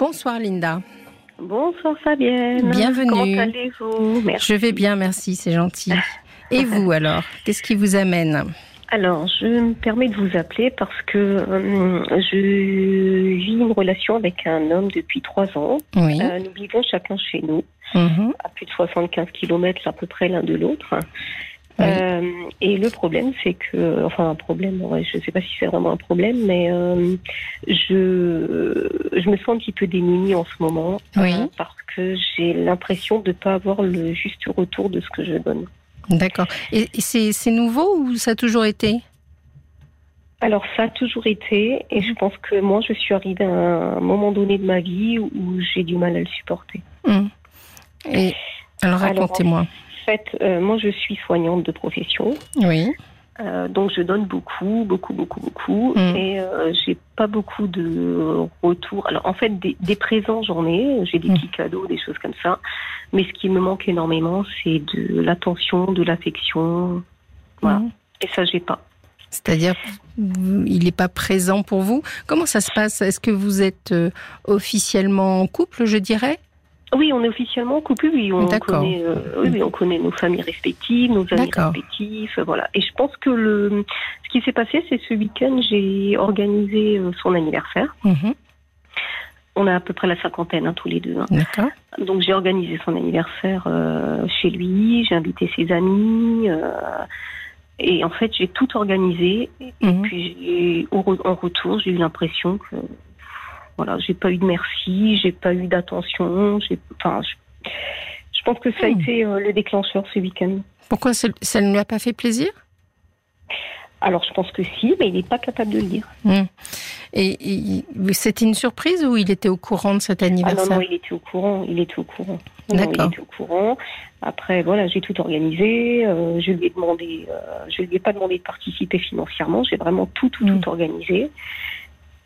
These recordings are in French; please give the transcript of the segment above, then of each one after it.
Bonsoir Linda. Bonsoir Fabienne. Bienvenue. Comment allez-vous? Je vais bien, merci, c'est gentil. Et vous alors? Qu'est-ce qui vous amène? Alors, je me permets de vous appeler parce que euh, je vis une relation avec un homme depuis trois ans. Oui. Euh, nous vivons chacun chez nous, Mhm. à plus de 75 km à peu près l'un de l'autre. Oui. Euh, et le problème, c'est que, enfin, un problème, ouais, je ne sais pas si c'est vraiment un problème, mais euh, je, je me sens un petit peu démunie en ce moment Oui. euh, parce que j'ai l'impression de ne pas avoir le juste retour de ce que je donne. D'accord. Et, et c'est nouveau ou ça a toujours été? Alors, ça a toujours été, et je pense que moi, je suis arrivée à un moment donné de ma vie où j'ai du mal à le supporter. Mhm. Et alors Alors, racontez-moi. En fait, euh, moi, je suis soignante de profession. Oui. Euh, donc je donne beaucoup, beaucoup, beaucoup, beaucoup, Mm. et euh, j'ai pas beaucoup de retours. Alors en fait, des, des présents j'en ai, j'ai des Mm. petits cadeaux, des choses comme ça. Mais ce qui me manque énormément, c'est de l'attention, de l'affection. Voilà. Mhm. Et ça, j'ai pas. C'est-à-dire, il n'est pas présent pour vous. Comment ça se passe? Est-ce que vous êtes euh, officiellement en couple, je dirais? Oui, on est officiellement en couple, oui, on connaît, euh, oui, on connaît nos familles respectives, nos amis respectifs, euh, voilà. Et je pense que le, ce qui s'est passé, c'est ce week-end, j'ai organisé euh, son anniversaire. Mhm. On a à peu près la cinquantaine, hein, tous les deux. hein. D'accord. Donc j'ai organisé son anniversaire euh, chez lui, j'ai invité ses amis, euh, et en fait j'ai tout organisé. Mhm. Puis j'ai- au re- en retour, j'ai eu l'impression que voilà, j'ai pas eu de merci, j'ai pas eu d'attention, enfin, je, je pense que ça a Hmm. été euh, le déclencheur ce week-end. Pourquoi ça, ne lui a pas fait plaisir? Alors je pense que si, mais il n'est pas capable de le dire. Mhm. Et, et c'était une surprise ou il était au courant de cet Ah non, anniversaire? non, il était au courant, il était au courant. Non, non, D'accord. il était au courant. Après, voilà, j'ai tout organisé. euh, je lui ai demandé, euh, je lui ai pas demandé de participer financièrement. J'ai vraiment tout, tout, tout organisé.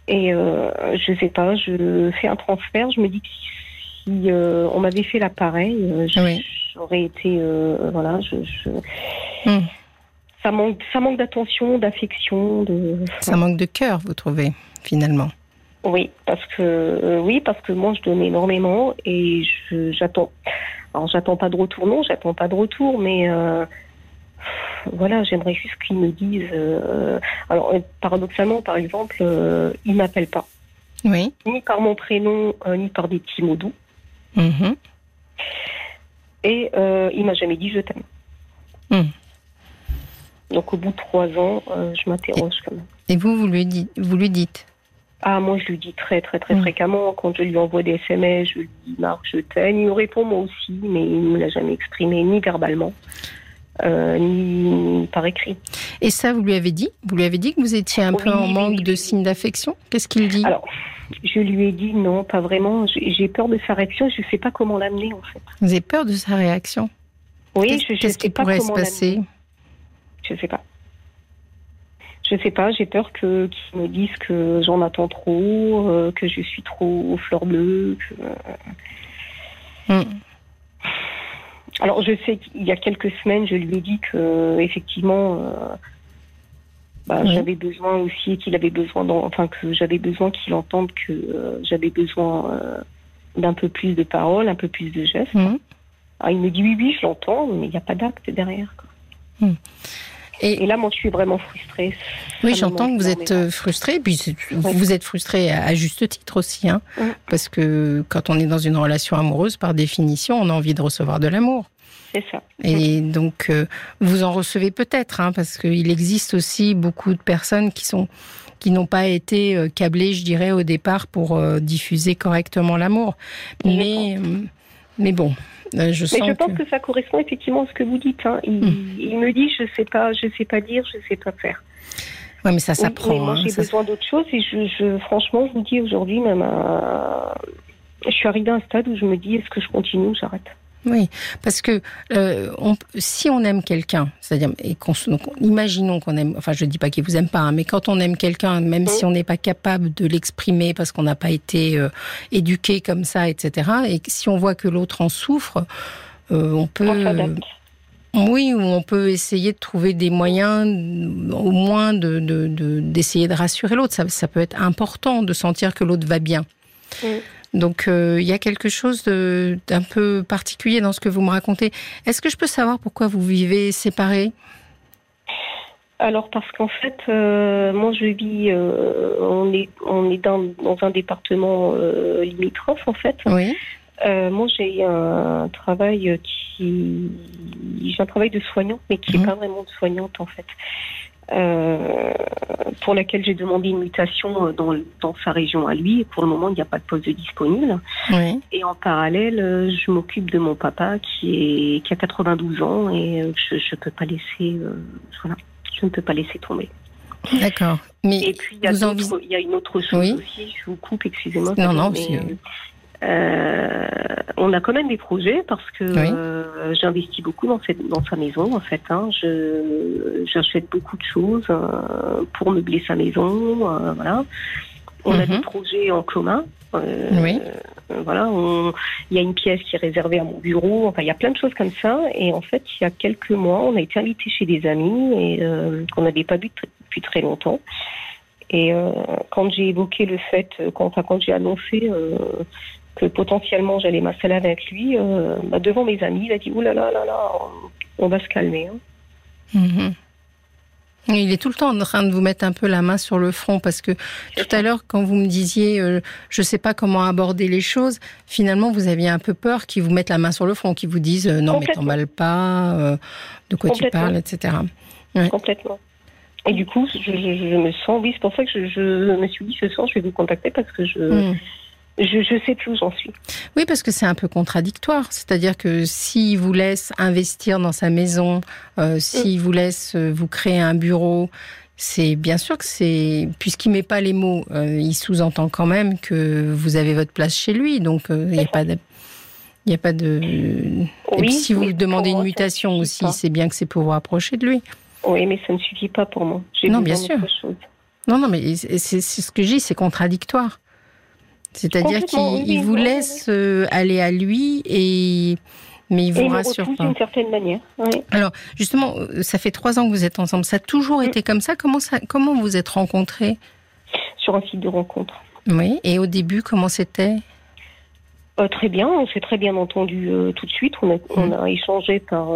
Et euh, je sais pas, je fais un transfert. Je me dis que si euh, on m'avait fait l'appareil, euh, Oui. j'aurais été, euh, voilà, je, je- Mm. ça manque, ça manque d'attention, d'affection, de. Ça manque de cœur, vous trouvez, finalement Oui, parce que euh, oui, parce que moi je donne énormément et j'attends. Alors j'attends pas de retour, non, j'attends pas de retour, mais euh, voilà, j'aimerais juste qu'ils me disent. euh, alors euh, paradoxalement, par exemple, euh, il m'appelle pas Oui. ni par mon prénom euh, ni par des petits mots doux Mhm. et il m'a jamais dit je t'aime. Hmm. Donc au bout de trois ans, je m'interroge quand même. Et vous, vous lui dites, vous lui dites? Ah, moi, je lui dis très, très, très Mm. fréquemment. Quand je lui envoie des SMS, je lui dis Marc, je t'aime. Il me répond moi aussi, mais il ne me l'a jamais exprimé, ni verbalement, euh, ni par écrit. Et ça, vous lui avez dit? Vous lui avez dit que vous étiez un Oui, peu en manque oui, de signes d'affection? Qu'est-ce qu'il dit? Alors, je lui ai dit non, pas vraiment. J'ai peur de sa réaction. Je ne sais pas comment l'amener, en fait. Vous avez peur de sa réaction? Oui, je ne qu'est-ce sais qui pas pourrait se passer? Je ne sais pas. Je sais pas, j'ai peur que qu'ils me disent que j'en attends trop, euh, que je suis trop aux fleurs bleues. que- Hmm. Alors je sais qu'il y a quelques semaines, je lui ai dit que effectivement, euh, bah, Oui. j'avais besoin aussi qu'il avait besoin, enfin que j'avais besoin qu'il entende que euh, j'avais besoin euh, d'un peu plus de paroles, un peu plus de gestes. Hmm. Alors, il me dit oui, oui, je l'entends, mais il n'y a pas d'acte derrière. quoi. Et, Et là, moi, je suis vraiment frustrée. oui, j'entends que vous êtes euh, frustré. Puis vous Oui. vous êtes frustré à, juste titre aussi, hein, parce que quand on est dans une relation amoureuse, par définition, on a envie de recevoir de l'amour. C'est ça. Et donc, euh, vous en recevez peut-être, hein, parce qu'il existe aussi beaucoup de personnes qui sont qui n'ont pas été euh, câblées, je dirais, au départ pour euh, diffuser correctement l'amour. Mais, euh, mais bon, euh, je Mais sens je pense que... que... ça correspond effectivement à ce que vous dites. hein. Il, Mm. il me dit, je sais pas, je sais pas dire, je sais pas faire. Ouais, mais ça Oui, s'apprend. mais moi, hein, j'ai besoin d'autre chose et je, je, franchement, je vous dis aujourd'hui, même, à- je suis arrivée à un stade où je me dis, est-ce que je continue ou j'arrête? Oui, parce que euh, on- si on aime quelqu'un, c'est-à-dire, et qu'on, se- donc, imaginons qu'on aime, enfin je dis pas qu'il vous aime pas, hein, mais quand on aime quelqu'un, même si on n'est pas capable de l'exprimer parce qu'on n'a pas été euh, éduqué comme ça, etc., et si on voit que l'autre en souffre, euh, on peut, On oui, ou on peut essayer de trouver des moyens, au moins de, de- de- d'essayer de rassurer l'autre. Ça, ça peut être important de sentir que l'autre va bien. Mm. Donc il y a quelque chose d'un peu particulier dans ce que vous me racontez. Est-ce que je peux savoir pourquoi vous vivez séparés? Alors parce qu'en fait, moi je vis, on est on est dans, dans un département limitrophe en fait. Oui. Euh, moi, j'ai un travail qui. J'ai un travail de soignante, mais qui n'est mhm. pas vraiment de soignante, en fait. Euh, pour laquelle j'ai demandé une mutation dans, dans, sa région à lui. Pour le moment, il n'y a pas de poste disponible. Oui. Et en parallèle, je m'occupe de mon papa qui, est, qui a 92 ans et je ne peux pas laisser. Euh, voilà, je ne peux pas laisser tomber. D'accord. Mais et puis, il y, y, a une autre chose aussi. Je vous coupe, excusez-moi. Non, non, euh, on a quand même des projets parce que euh, j'investis beaucoup dans, cette, dans sa maison en fait. Hein. j'achète beaucoup de choses euh, pour meubler sa maison. voilà. On a des mhm. projets en commun. oui. Voilà, il y a une pièce qui est réservée à mon bureau. Enfin, il y a plein de choses comme ça. Et en fait, il y a quelques mois, on a été invité chez des amis et qu'on n'avait pas vu depuis très longtemps. Et quand j'ai évoqué le fait, quand, enfin, quand j'ai annoncé que potentiellement j'allais m'installer avec lui, euh, bah, devant mes amis, il a dit Ouh là là là là, on va se calmer. Hein. Mhm. Il est tout le temps en train de vous mettre un peu la main sur le front parce que tout à l'heure, quand vous me disiez euh, je ne sais pas comment aborder les choses, finalement vous aviez un peu peur qu'ils vous mettent la main sur le front, qu'ils vous disent euh, non mais t'emballes pas, de quoi tu parles, etc. Complètement. Et du coup, je, me sens, oui, c'est pour ça que je, me suis dit ce soir je vais vous contacter parce que je. Hmm. Je ne sais plus où j'en suis. Oui, parce que c'est un peu contradictoire. C'est-à-dire que s'il vous laisse investir dans sa maison, euh, s'il vous laisse euh, vous créer un bureau, c'est bien sûr que c'est puisqu'il met pas les mots, euh, il sous-entend quand même que vous avez votre place chez lui. Donc il n'y a pas de il n'y a pas de. Et puis si vous demandez une mutation aussi, c'est bien que c'est pour vous rapprocher de lui. Oui, mais ça ne suffit pas pour moi. Non, bien sûr. Non, non, mais c'est ce que je dis, c'est contradictoire. C'est-à-dire qu'il vous laisse euh, aller à lui et mais il vous rassure pas. d'une certaine manière. Alors justement, euh, ça fait trois ans que vous êtes ensemble. Ça a toujours mm. été comme ça. Comment ça, comment vous êtes rencontrés? Sur un site de rencontre. Oui. Et au début, comment c'était? Euh, Très bien. On s'est très bien entendu tout de suite. On a, mm. échangé par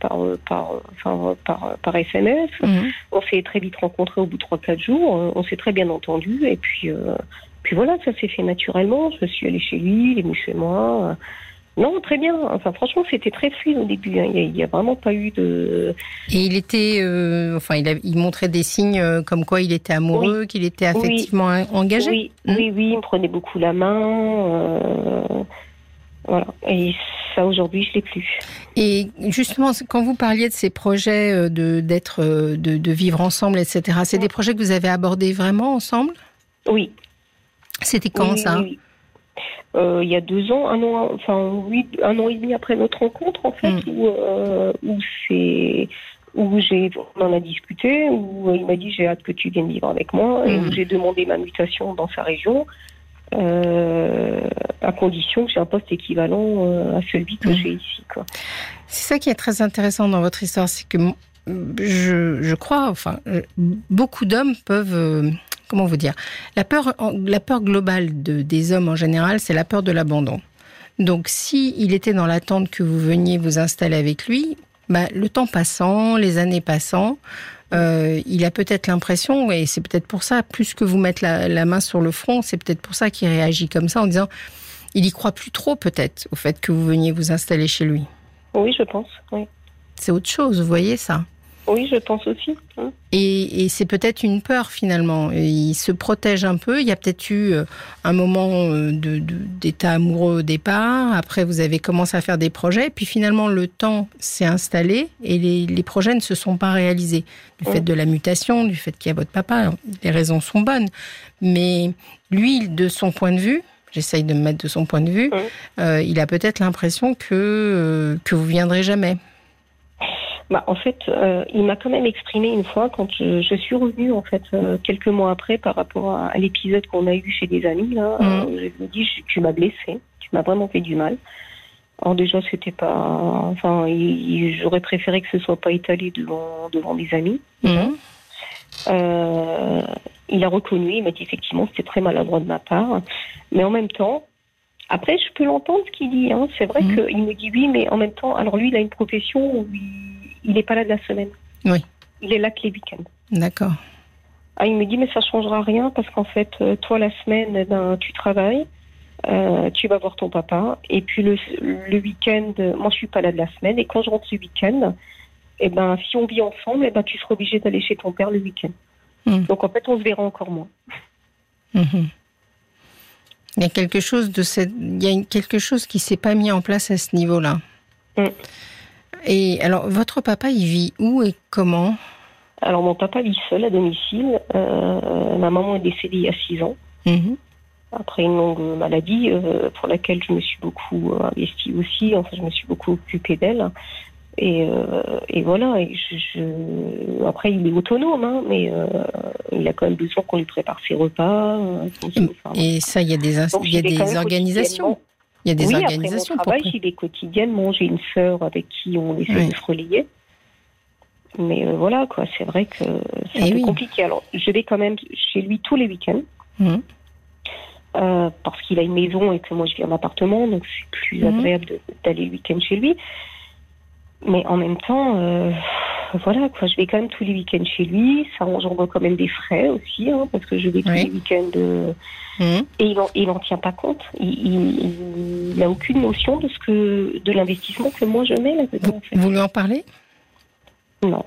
par par, enfin, par, par SMS. Mm. On s'est très vite rencontrés au bout de trois quatre jours. On s'est très bien entendu et puis puis voilà, ça s'est fait naturellement. Je suis allée chez lui, il est venu chez moi. Non, très bien. Enfin, franchement, c'était très fluide au début. Hein. Il n'y a, vraiment pas eu de. Et il était, euh, enfin, il, il, montrait des signes euh, comme quoi il était amoureux, qu'il était affectivement engagé. Oui, oui, oui, il me prenait beaucoup la main. Euh, voilà. Et ça, aujourd'hui, je l'ai plus. Et justement, quand vous parliez de ces projets de d'être, de, de, vivre ensemble, etc., c'est des projets que vous avez abordés vraiment ensemble? Oui. C'était quand ça? euh, il y a deux ans, un an, enfin oui, un an et demi après notre rencontre en fait, hmm. où, euh, où c'est où j'ai on en a discuté, où il m'a dit j'ai hâte que tu viennes vivre avec moi, et où hmm. j'ai demandé ma mutation dans sa région, euh, à condition que j'ai un poste équivalent à celui que hmm. j'ai ici. C'est ça qui est très intéressant dans votre histoire, c'est que je, je crois, enfin, beaucoup d'hommes peuvent comment vous dire? La peur, la peur globale de, des hommes en général, c'est la peur de l'abandon. Donc, si il était dans l'attente que vous veniez vous installer avec lui, bah, le temps passant, les années passant, euh, il a peut-être l'impression, et c'est peut-être pour ça, plus que vous mettre la, main sur le front, c'est peut-être pour ça qu'il réagit comme ça en disant, il y croit plus trop peut-être au fait que vous veniez vous installer chez lui. Oui, je pense. Oui. C'est autre chose, vous voyez ça? Oui, je pense aussi. Hein. Et, c'est peut-être une peur finalement. Il se protège un peu. Il y a peut-être eu euh, un moment euh, d'état amoureux au départ. Après, vous avez commencé à faire des projets. Puis finalement, le temps s'est installé et les, projets ne se sont pas réalisés. Du fait de la mutation, du fait qu'il y a votre papa. Les raisons sont bonnes. Mais lui, de son point de vue, j'essaye de me mettre de son point de vue, euh, il a peut-être l'impression que, que vous viendrez jamais. Bah, en fait, euh, il m'a quand même exprimé une fois quand je, je suis revenue en fait euh, quelques mois après par rapport à, l'épisode qu'on a eu chez des amis là. Mmh. Euh, je lui ai dit tu m'as blessé, tu m'as vraiment fait du mal. Alors déjà c'était pas, enfin j'aurais préféré que ce soit pas étalé devant devant des amis. Mmh. Il a reconnu, il m'a dit effectivement c'était très maladroit de ma part. Mais en même temps, après, je peux l'entendre ce qu'il dit. Hein. C'est vrai Mhm. qu'il me dit oui, mais en même temps, alors lui, il a une profession où il n'est pas là de la semaine. Oui. Il est là que les week-ends. D'accord. Ah, il me dit mais ça changera rien parce qu'en fait, euh, toi la semaine, ben, tu travailles, euh, tu vas voir ton papa, et puis le, le week-end, moi je suis pas là de la semaine, et quand je rentre ce week-end, eh ben, si on vit ensemble, eh ben, tu seras obligé d'aller chez ton père le week-end. Hmm. Donc en fait, on se verra encore moins. Mhm. Il y a quelque chose de cette, il y a quelque chose qui s'est pas mis en place à ce niveau-là. Mm. Et alors, votre papa, il vit où et comment? Alors mon papa vit seul à domicile, euh, ma maman est décédée il y a six ans. Mhm. après une longue maladie euh, pour laquelle je me suis beaucoup euh, investie aussi. Enfin, je me suis beaucoup occupée d'elle. Et, euh, et voilà. Et je, je- Après, il est autonome, hein, mais euh, il a quand même besoin qu'on lui prépare ses repas. euh, Et ça, il y a des, donc, y a organisations. Il y a des oui, organisations après mon travail, j'y vais quotidiennement. J'ai une sœur avec qui on essaie Oui. de se relayer. Mais euh, voilà, quoi. C'est vrai que c'est un Eh peu oui. compliqué. Alors, je vais quand même chez lui tous les week-ends. Mhm. euh, parce qu'il a une maison et que moi je vis en appartement, donc c'est plus Mhm. agréable d'aller le week-end chez lui. Mais en même temps, euh, voilà, quoi, je vais quand même tous les week-ends chez lui. Ça engendre quand même des frais aussi, hein, parce que je vais tous Oui. les week-ends euh, Mhm. et il en, il en tient pas compte. Il, il, il a aucune notion de ce que de l'investissement que moi je mets là-dedans. En fait. Vous lui en parlez Non.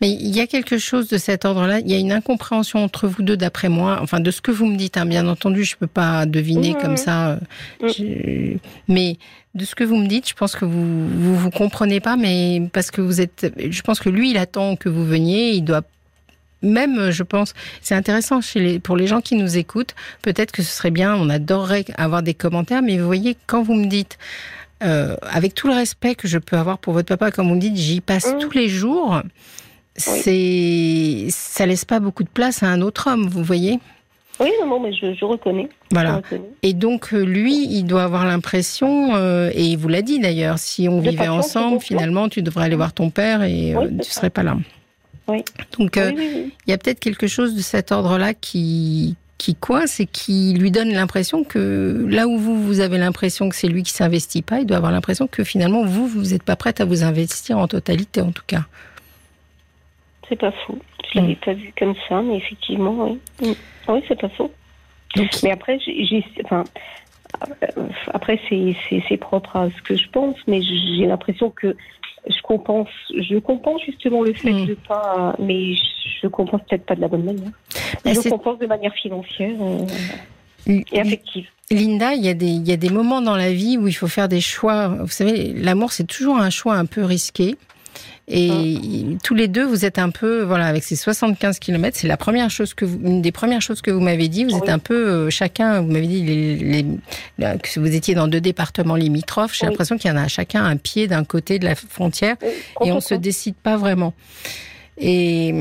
Mais il y a quelque chose de cet ordre-là. Il y a une incompréhension entre vous deux, d'après moi. Enfin, de ce que vous me dites, hein, bien entendu, je peux pas deviner comme ça. euh, je- Mais de ce que vous me dites, je pense que vous vous, vous comprenez pas, mais parce que vous êtes. Je pense que lui, il attend que vous veniez. Il doit même, je pense, c'est intéressant chez les, pour les gens qui nous écoutent. Peut-être que ce serait bien. On adorerait avoir des commentaires, mais vous voyez, quand vous me dites. euh, avec tout le respect que je peux avoir pour votre papa, comme vous me dites, j'y passe Mhm. tous les jours c'est ça laisse pas beaucoup de place à un autre homme, vous voyez. Oui, non, non, mais je, je reconnais. Je Voilà. reconnais. Et donc euh, lui, il doit avoir l'impression, euh, et il vous l'a dit d'ailleurs, si on De vivait ensemble, finalement, tu devrais aller voir ton père et euh, Oui, tu ça. serais pas là. Oui. Donc euh, il y a peut-être quelque chose de cet ordre-là qui qui coince et qui lui donne l'impression que là où vous vous avez l'impression que c'est lui qui s'investit pas, il doit avoir l'impression que finalement vous vous n'êtes pas prête à vous investir en totalité en tout cas. C'est pas faux. Je l'avais pas vu comme ça, mais effectivement, oui. Mm. Oui, c'est pas faux. Donc Mais après, j'ai, j'ai- enfin, euh, après c'est, propre à ce que je pense, mais j'ai l'impression que je compense, je compense justement le fait Mm. de pas, mais je compense peut-être pas de la bonne manière. Je compense de manière financière euh, et affective. Linda, il y, a des, il y a des moments dans la vie où il faut faire des choix. Vous savez, l'amour, c'est toujours un choix un peu risqué. Et tous les deux, vous êtes un peu, voilà, avec ces 75 km, c'est la première chose que vous, une des premières choses que vous m'avez dit. Vous êtes un peu, euh, chacun, vous m'avez dit les, les- que vous étiez dans deux départements limitrophes. J'ai Oui. l'impression qu'il y en a chacun un pied d'un côté de la frontière Oui, et on se complètement. décide pas vraiment. Et,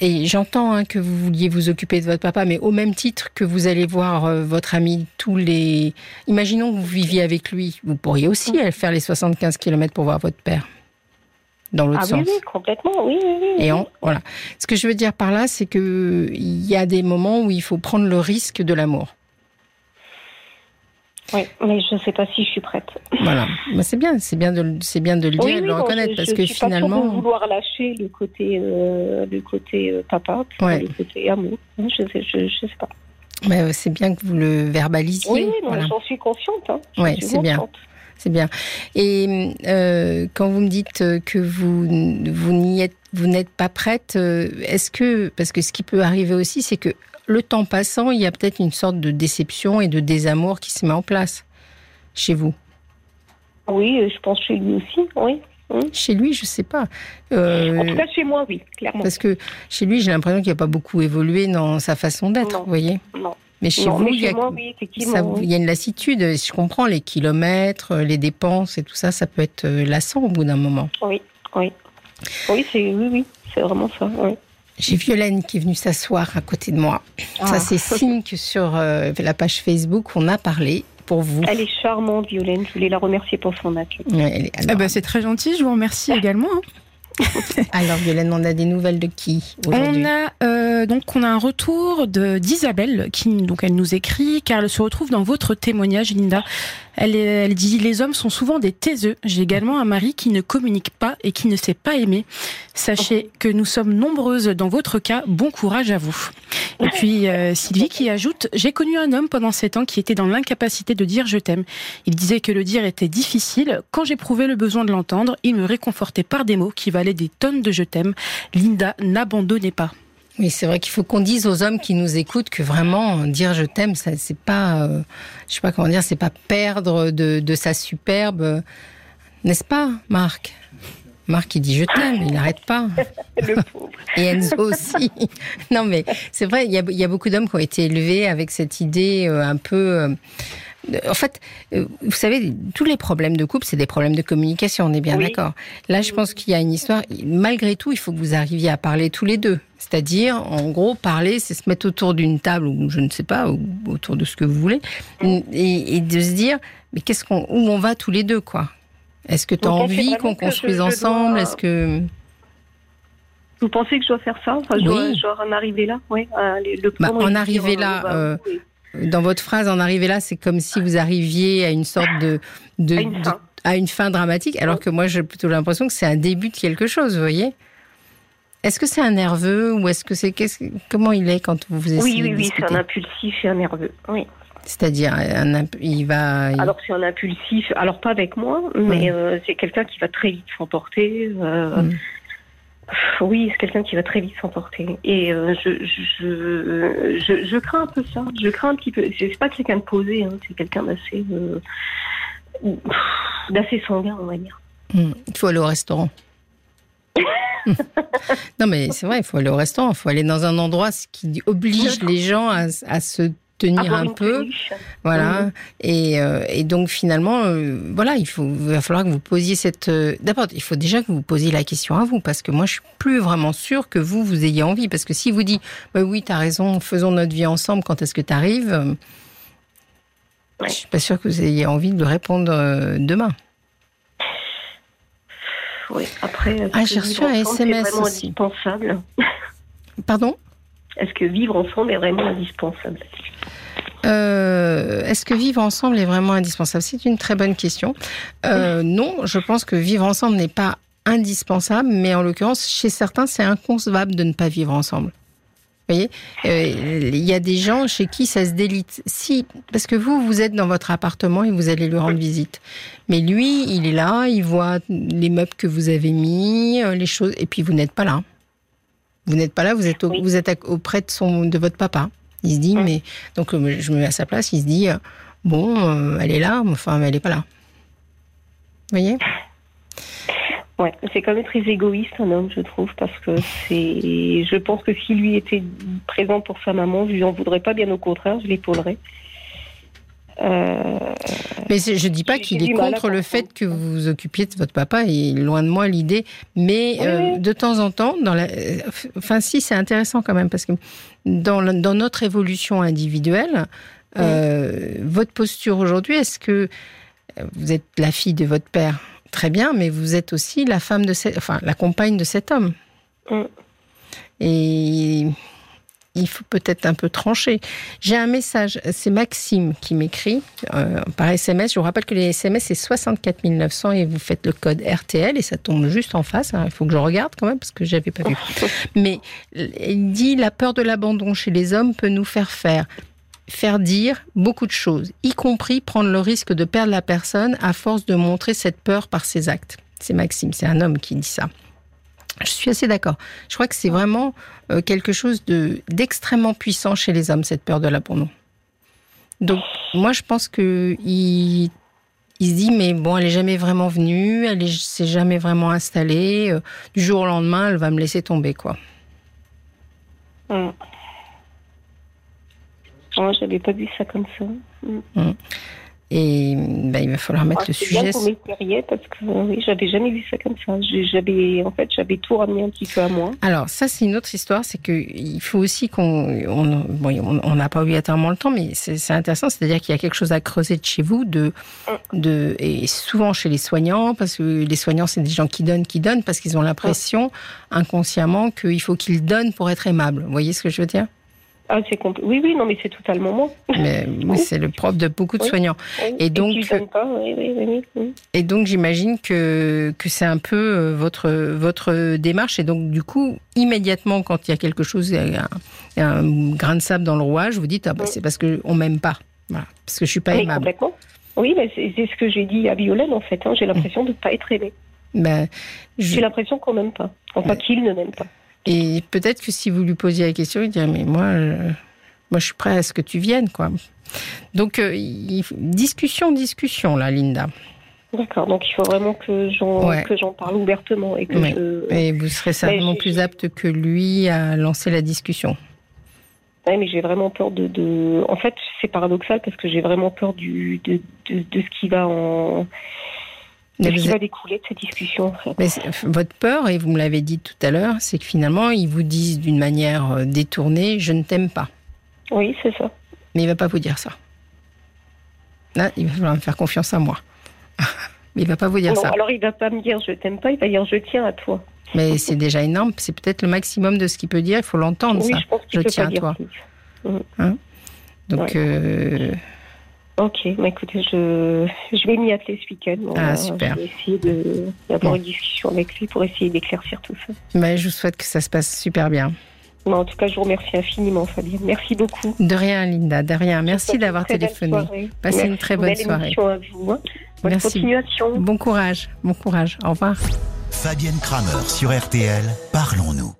et j'entends hein, que vous vouliez vous occuper de votre papa, mais au même titre que vous allez voir euh, votre ami tous les... Imaginons que vous viviez avec lui, vous pourriez aussi aller faire les 75 km pour voir votre père, dans l'autre Ah sens. oui, oui, complètement, oui, oui, oui. Et oui. en, voilà. Ce que je veux dire par là, c'est que il y a des moments où il faut prendre le risque de l'amour. Oui, mais je ne sais pas si je suis prête. Voilà. Mais c'est bien, c'est bien de, le- c'est bien de le dire oui, et de oui, le reconnaître je, parce je que suis pas finalement. de vouloir lâcher le côté, euh, le côté euh, papa, Ouais. le côté amour. Je sais, je, je sais pas. Mais, euh, c'est bien que vous le verbalisiez. Oui, oui, voilà. j'en suis consciente. Hein. Suis c'est bien. consciente. C'est bien. Et euh, quand vous me dites euh, que vous vous n'y êtes vous n'êtes pas prête, euh, est-ce que parce que ce qui peut arriver aussi, c'est que le temps passant, il y a peut-être une sorte de déception et de désamour qui se met en place chez vous? Oui, je pense chez lui aussi, oui. Chez lui, je sais pas. Euh, En tout cas, chez moi, oui, clairement. parce que chez lui, j'ai l'impression qu'il n'a pas beaucoup évolué dans sa façon d'être, vous voyez. Non, Mais chez non vous, mais il y a moi, oui, effectivement. ça, oui. il y a une lassitude. Je comprends les kilomètres, les dépenses et tout ça, ça peut être euh, lassant au bout d'un moment. Oui, oui. Oui, c'est oui, oui, c'est vraiment ça. Oui. J'ai Violaine qui est venue s'asseoir à côté de moi. Ah. Ça, c'est signe que sur euh, la page Facebook, on a parlé pour vous. Elle est charmante, Violaine. Je voulais la remercier pour son accueil. Ouais, elle est Eh ben, c'est très gentil, je vous remercie également. hein. Alors, Violaine, on a des nouvelles de qui On a euh, donc on a un retour d'Isabelle qui donc elle nous écrit car elle se retrouve dans votre témoignage, Linda. Elle, elle dit les hommes sont souvent des taiseux. J'ai également un mari qui ne communique pas et qui ne sait pas aimer. Sachez que nous sommes nombreuses dans votre cas. Bon courage à vous. Et puis euh, Sylvie qui ajoute j'ai connu un homme pendant sept ans qui était dans l'incapacité de dire je t'aime. Il disait que le dire était difficile. Quand j'éprouvais le besoin de l'entendre, il me réconfortait par des mots qui valaient des tonnes de je t'aime. Linda, n'abandonnez pas. Oui, c'est vrai qu'il faut qu'on dise aux hommes qui nous écoutent que vraiment dire je t'aime, ça c'est pas, euh, je sais pas comment dire, c'est pas perdre de, de sa superbe, n'est-ce pas, Marc? Marc, il dit je t'aime, il n'arrête pas. Le pauvre. Et Enzo aussi. non, mais c'est vrai, il y a, il y a beaucoup d'hommes qui ont été élevés avec cette idée euh, un peu. euh, en fait, euh, vous savez, tous les problèmes de couple, c'est des problèmes de communication, on est bien Oui. d'accord. Là, je pense qu'il y a une histoire. Malgré tout, il faut que vous arriviez à parler tous les deux. C'est-à-dire, en gros, parler, c'est se mettre autour d'une table ou je ne sais pas, ou autour de ce que vous voulez, et, et de se dire, mais qu'est-ce qu'on, où on va tous les deux, quoi? Est-ce que tu as envie qu'on construise je ensemble? Dois- Est-ce que Vous pensez que je dois faire ça? Enfin, je, dois, Oui. je dois en arriver là Oui. le Bah, en arriver euh, là, euh, oui. Dans votre phrase, en arriver là, c'est comme si vous arriviez à une sorte de, de, À une de- fin. à une fin dramatique, alors que moi, j'ai plutôt l'impression que c'est un début de quelque chose, vous voyez Est-ce que c'est un nerveux ou est-ce que c'est comment il est quand vous essayez Oui, oui, de oui, c'est un impulsif et un nerveux. Oui. C'est-à-dire, il va. il- Alors c'est un impulsif, alors pas avec moi, mais Ouais. euh, c'est quelqu'un qui va très vite s'emporter. euh, Mm. Oui, c'est quelqu'un qui va très vite s'emporter. Et euh, je, je, je, je crains un peu ça. Je crains un petit peu. C'est pas quelqu'un de posé, hein, c'est quelqu'un d'assez euh, d'assez sanguin, on va dire. Hmm, Il faut aller au restaurant. non, mais c'est vrai, il faut aller au restaurant. Il faut aller dans un endroit ce qui oblige les gens à, à se tenir un peu. Voilà. Mhm. Et, euh, et donc finalement, euh, voilà, il faut, il va falloir que vous posiez cette. euh, D'abord, il faut déjà que vous posiez la question à vous, parce que moi, je suis plus vraiment sûre que vous, vous ayez envie. Parce que si vous dites, bah oui, t'as raison, faisons notre vie ensemble. Quand est-ce que t'arrives Ouais. Je suis pas sûre que vous ayez envie de répondre demain. Oui. Après, Ah, j'ai reçu un SMS c'est vraiment aussi. indispensable Pardon? Est-ce que vivre ensemble est vraiment indispensable? Euh, Est-ce que vivre ensemble est vraiment indispensable? C'est une très bonne question. Euh, non, je pense que vivre ensemble n'est pas indispensable, mais en l'occurrence, chez certains, c'est inconcevable de ne pas vivre ensemble. Vous voyez, Euh, il y a des gens chez qui ça se délite. Si, parce que vous, vous êtes dans votre appartement et vous allez lui rendre visite. Mais lui, il est là, il voit les meubles que vous avez mis, les choses, et puis vous n'êtes pas là. Vous n'êtes pas là, vous êtes, au- Oui. vous êtes à- auprès de, son, de votre papa. Il se dit, mais donc euh, je me mets à sa place, il se dit, euh, bon, euh, elle est là, mais enfin, mais elle n'est pas là. Vous voyez? Ouais, c'est quand même très égoïste un homme, je trouve, parce que c'est. Je pense que si lui était présent pour sa maman, je lui en voudrais pas, bien au contraire, je l'épaulerais. Euh, Mais je dis pas qu'il est contre le fait que vous vous occupiez de votre papa, et loin de moi l'idée. Mais Oui, euh, de temps en temps, dans la, euh, enfin si, c'est intéressant quand même parce que dans, notre évolution individuelle, euh, votre posture aujourd'hui, est-ce que vous êtes la fille de votre père? Très bien, mais vous êtes aussi la femme de cet, enfin la compagne de cet homme. Mm. Et il faut peut-être un peu trancher. J'ai un message, c'est Maxime qui m'écrit euh, par SMS. Je vous rappelle que les SMS, c'est 64 900 et vous faites le code RTL et ça tombe juste en face. hein. Il faut que je regarde quand même parce que j'avais pas vu. Mais il dit la peur de l'abandon chez les hommes peut nous faire faire faire dire beaucoup de choses, y compris prendre le risque de perdre la personne à force de montrer cette peur par ses actes. C'est Maxime, c'est un homme qui dit ça. Je suis assez d'accord. Je crois que c'est vraiment euh, quelque chose de d'extrêmement puissant chez les hommes cette peur de l'abandon. Donc moi je pense que il, il se dit mais bon elle est jamais vraiment venue, elle est s'est jamais vraiment installée. euh, du jour au lendemain elle va me laisser tomber quoi. hum. Ouais, j'avais pas vu ça comme ça. Hum. Et ben, il va falloir mettre Ah, le c'est sujet. bien m'éclairiez parce que euh, oui, j'avais jamais vu ça comme ça. J'avais, en fait, j'avais tout ramené un petit peu à moi. Alors ça c'est une autre histoire, c'est que il faut aussi qu'on on bon, on on n'a pas obligatoirement le temps, mais c'est c'est intéressant, c'est-à-dire qu'il y a quelque chose à creuser de chez vous, de de et souvent chez les soignants, parce que les soignants c'est des gens qui donnent, qui donnent, parce qu'ils ont l'impression inconsciemment qu'il faut qu'ils donnent pour être aimables. Vous voyez ce que je veux dire? Ah, c'est compl- Oui, oui, non, mais c'est totalement moi. Mais oui, c'est le propre de beaucoup de Oui. soignants. Oui, Et donc, donnent pas, oui, oui. Et donc j'imagine que, que c'est un peu euh, votre, votre démarche. Et donc du coup, immédiatement, quand il y a quelque chose, il y a un, un grain de sable dans le rouage, vous dites, ah bah, c'est parce qu'on m'aime pas. Voilà, parce que je suis pas Mais aimable. complètement. Oui, mais c'est c'est ce que j'ai dit à Violaine, en fait. hein. J'ai l'impression de ne pas être aimée. Ben, je- J'ai l'impression qu'on m'aime pas. Enfin, Ouais. qu'il ne m'aime pas. Et peut-être que si vous lui posiez la question, il dirait, mais moi, euh, moi je suis prêt à ce que tu viennes. quoi. Donc, euh, il- discussion, discussion, là, Linda. D'accord. Donc, il faut vraiment que j'en Ouais. parle ouvertement et que Ouais. je. Et vous serez certainement plus apte que lui à lancer la discussion. Ouais, mais j'ai vraiment peur de, de. En fait, c'est paradoxal parce que j'ai vraiment peur du de, de, de ce qui va en. Mais ce qui va découler de cette discussion. En fait? Mais c'est- votre peur, et vous me l'avez dit tout à l'heure, c'est que finalement, ils vous disent d'une manière euh, détournée, je ne t'aime pas. Oui, c'est ça. Mais il va pas vous dire ça. Là, il va falloir me faire confiance à moi. Mais il va pas vous dire Non, ça. alors il va pas me dire je t'aime pas, il va dire je tiens à toi. Mais c'est déjà énorme. C'est peut-être le maximum de ce qu'il peut dire. Il faut l'entendre, oui, ça. je pense Je tiens à toi. plus. Donc, Ouais. euh, Ok, bah écoutez, je, je vais m'y atteler ce week-end. On Ah, va- super. Je vais essayer de- d'avoir Bon. une discussion avec lui pour essayer d'éclaircir tout ça. mais je vous souhaite que ça se passe super bien. Mais en tout cas, je vous remercie infiniment, Fabienne. Merci beaucoup. De rien, Linda, de rien. Merci d'avoir téléphoné. Passez une très bonne belle soirée. à vous. hein. Bonne Merci. continuation. Bon courage, bon courage. Au revoir. Fabienne Kramer sur RTL, parlons-nous.